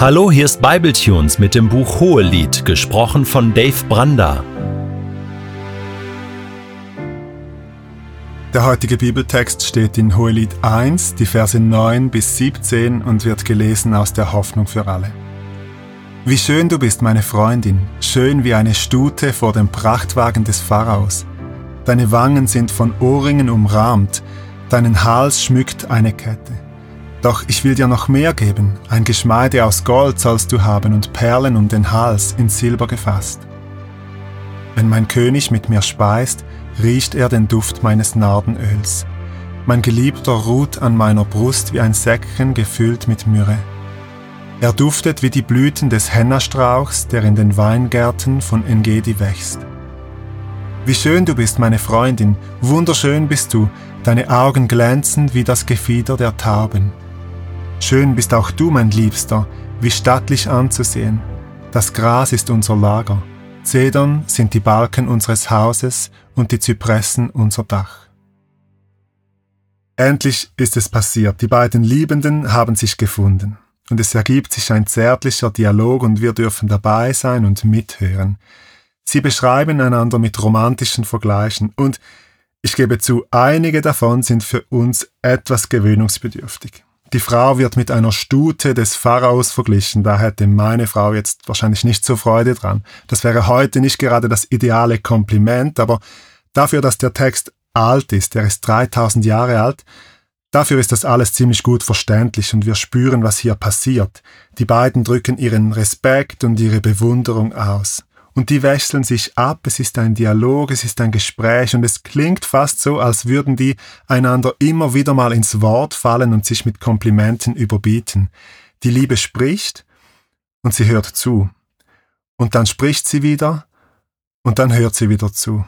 Hallo, hier ist Bibletunes mit dem Buch Hohelied, gesprochen von Dave Branda. Der heutige Bibeltext steht in Hohelied 1, die Verse 9 bis 17 und wird gelesen aus der Hoffnung für alle. Wie schön du bist, meine Freundin, schön wie eine Stute vor dem Prachtwagen des Pharaos. Deine Wangen sind von Ohrringen umrahmt, deinen Hals schmückt eine Kette. Doch ich will dir noch mehr geben, ein Geschmeide aus Gold sollst du haben und Perlen um den Hals in Silber gefasst. Wenn mein König mit mir speist, riecht er den Duft meines Nardenöls. Mein Geliebter ruht an meiner Brust wie ein Säckchen gefüllt mit Myrrhe. Er duftet wie die Blüten des Hennastrauchs, der in den Weingärten von Engedi wächst. Wie schön du bist, meine Freundin, wunderschön bist du, deine Augen glänzen wie das Gefieder der Tauben. Schön bist auch du, mein Liebster, wie stattlich anzusehen. Das Gras ist unser Lager, Zedern sind die Balken unseres Hauses und die Zypressen unser Dach. Endlich ist es passiert, die beiden Liebenden haben sich gefunden, und es ergibt sich ein zärtlicher Dialog und wir dürfen dabei sein und mithören. Sie beschreiben einander mit romantischen Vergleichen und ich gebe zu, einige davon sind für uns etwas gewöhnungsbedürftig. Die Frau wird mit einer Stute des Pharaos verglichen, da hätte meine Frau jetzt wahrscheinlich nicht so Freude dran. Das wäre heute nicht gerade das ideale Kompliment, aber dafür, dass der Text alt ist, der ist 3000 Jahre alt, dafür ist das alles ziemlich gut verständlich und wir spüren, was hier passiert. Die beiden drücken ihren Respekt und ihre Bewunderung aus und die wechseln sich ab, es ist ein Dialog, es ist ein Gespräch und es klingt fast so, als würden die einander immer wieder mal ins Wort fallen und sich mit Komplimenten überbieten. Die Liebe spricht und sie hört zu. Und dann spricht sie wieder und dann hört sie wieder zu.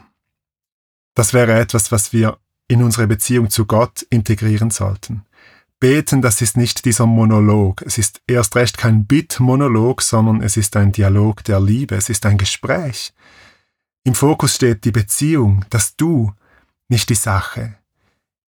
Das wäre etwas, was wir in unsere Beziehung zu Gott integrieren sollten. Beten, das ist nicht dieser Monolog. Es ist erst recht kein Bittmonolog, sondern es ist ein Dialog der Liebe. Es ist ein Gespräch. Im Fokus steht die Beziehung, das Du, nicht die Sache.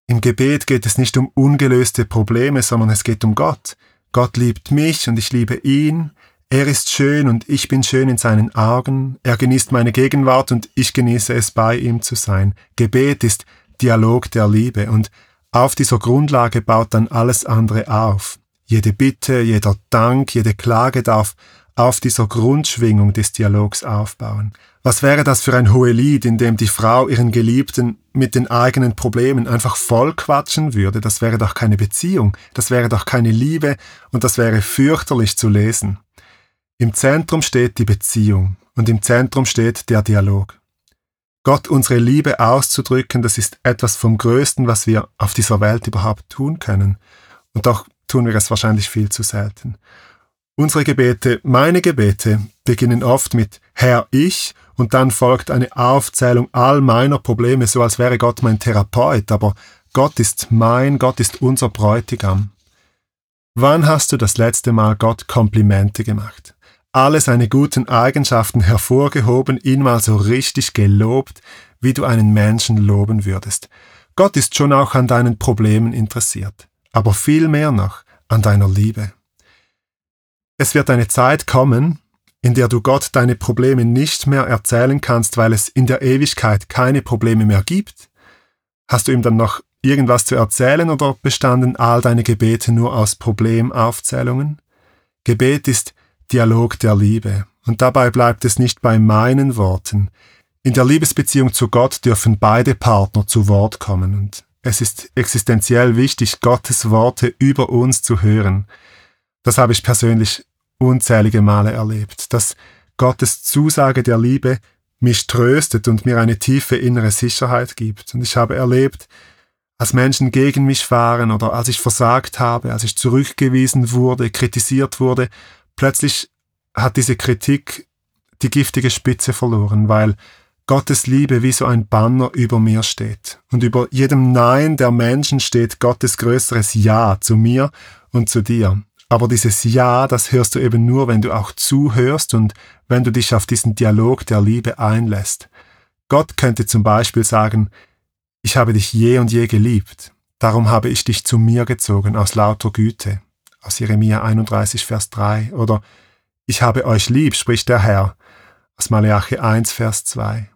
Im Gebet geht es nicht um ungelöste Probleme, sondern es geht um Gott. Gott liebt mich und ich liebe ihn. Er ist schön und ich bin schön in seinen Augen. Er genießt meine Gegenwart und ich genieße es, bei ihm zu sein. Gebet ist Dialog der Liebe und auf dieser Grundlage baut dann alles andere auf. Jede Bitte, jeder Dank, jede Klage darf auf dieser Grundschwingung des Dialogs aufbauen. Was wäre das für ein Hohelied, in dem die Frau ihren Geliebten mit den eigenen Problemen einfach vollquatschen würde? Das wäre doch keine Beziehung, das wäre doch keine Liebe und das wäre fürchterlich zu lesen. Im Zentrum steht die Beziehung und im Zentrum steht der Dialog. Gott unsere Liebe auszudrücken, das ist etwas vom Größten, was wir auf dieser Welt überhaupt tun können. Und doch tun wir es wahrscheinlich viel zu selten. Unsere Gebete, meine Gebete, beginnen oft mit Herr ich und dann folgt eine Aufzählung all meiner Probleme, so als wäre Gott mein Therapeut, aber Gott ist mein, Gott ist unser Bräutigam. Wann hast du das letzte Mal Gott Komplimente gemacht? Alle seine guten Eigenschaften hervorgehoben, ihn mal so richtig gelobt, wie du einen Menschen loben würdest. Gott ist schon auch an deinen Problemen interessiert, aber viel mehr noch an deiner Liebe. Es wird eine Zeit kommen, in der du Gott deine Probleme nicht mehr erzählen kannst, weil es in der Ewigkeit keine Probleme mehr gibt. Hast du ihm dann noch irgendwas zu erzählen oder bestanden all deine Gebete nur aus Problemaufzählungen? Gebet ist Dialog der Liebe. Und dabei bleibt es nicht bei meinen Worten. In der Liebesbeziehung zu Gott dürfen beide Partner zu Wort kommen. Und es ist existenziell wichtig, Gottes Worte über uns zu hören. Das habe ich persönlich unzählige Male erlebt, dass Gottes Zusage der Liebe mich tröstet und mir eine tiefe innere Sicherheit gibt. Und ich habe erlebt, als Menschen gegen mich waren oder als ich versagt habe, als ich zurückgewiesen wurde, kritisiert wurde, plötzlich hat diese Kritik die giftige Spitze verloren, weil Gottes Liebe wie so ein Banner über mir steht. Und über jedem Nein der Menschen steht Gottes größeres Ja zu mir und zu dir. Aber dieses Ja, das hörst du eben nur, wenn du auch zuhörst und wenn du dich auf diesen Dialog der Liebe einlässt. Gott könnte zum Beispiel sagen, ich habe dich je und je geliebt, darum habe ich dich zu mir gezogen aus lauter Güte. Aus Jeremia 31, Vers 3 oder Ich habe euch lieb, spricht der Herr aus Malachi 1, Vers 2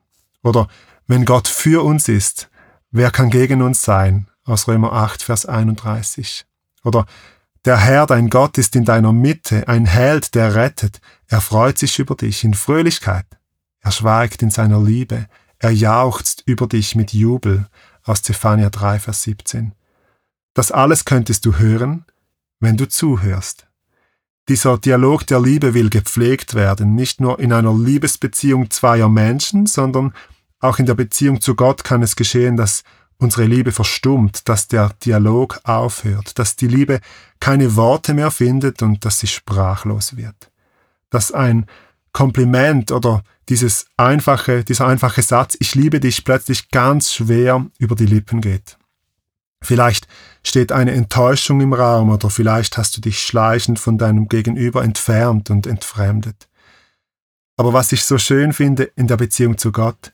oder Wenn Gott für uns ist, wer kann gegen uns sein? Aus Römer 8, Vers 31 oder Der Herr, dein Gott, ist in deiner Mitte, ein Held, der rettet, er freut sich über dich in Fröhlichkeit, er schweigt in seiner Liebe, er jauchzt über dich mit Jubel. Aus Zephania 3, Vers 17. Das alles könntest du hören, wenn du zuhörst. Dieser Dialog der Liebe will gepflegt werden, nicht nur in einer Liebesbeziehung zweier Menschen, sondern auch in der Beziehung zu Gott kann es geschehen, dass unsere Liebe verstummt, dass der Dialog aufhört, dass die Liebe keine Worte mehr findet und dass sie sprachlos wird. Dass ein Kompliment oder dieses einfache, dieser einfache Satz, ich liebe dich, plötzlich ganz schwer über die Lippen geht. Vielleicht steht eine Enttäuschung im Raum oder vielleicht hast du dich schleichend von deinem Gegenüber entfernt und entfremdet. Aber was ich so schön finde in der Beziehung zu Gott,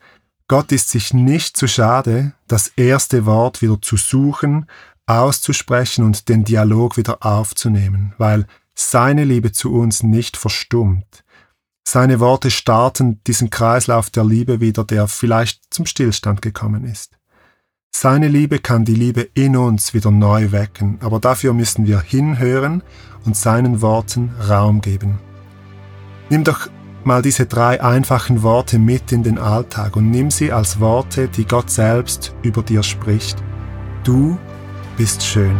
Gott ist sich nicht zu schade, das erste Wort wieder zu suchen, auszusprechen und den Dialog wieder aufzunehmen, weil seine Liebe zu uns nicht verstummt. Seine Worte starten diesen Kreislauf der Liebe wieder, der vielleicht zum Stillstand gekommen ist. Seine Liebe kann die Liebe in uns wieder neu wecken, aber dafür müssen wir hinhören und seinen Worten Raum geben. Nimm doch mal diese drei einfachen Worte mit in den Alltag und nimm sie als Worte, die Gott selbst über dir spricht. Du bist schön.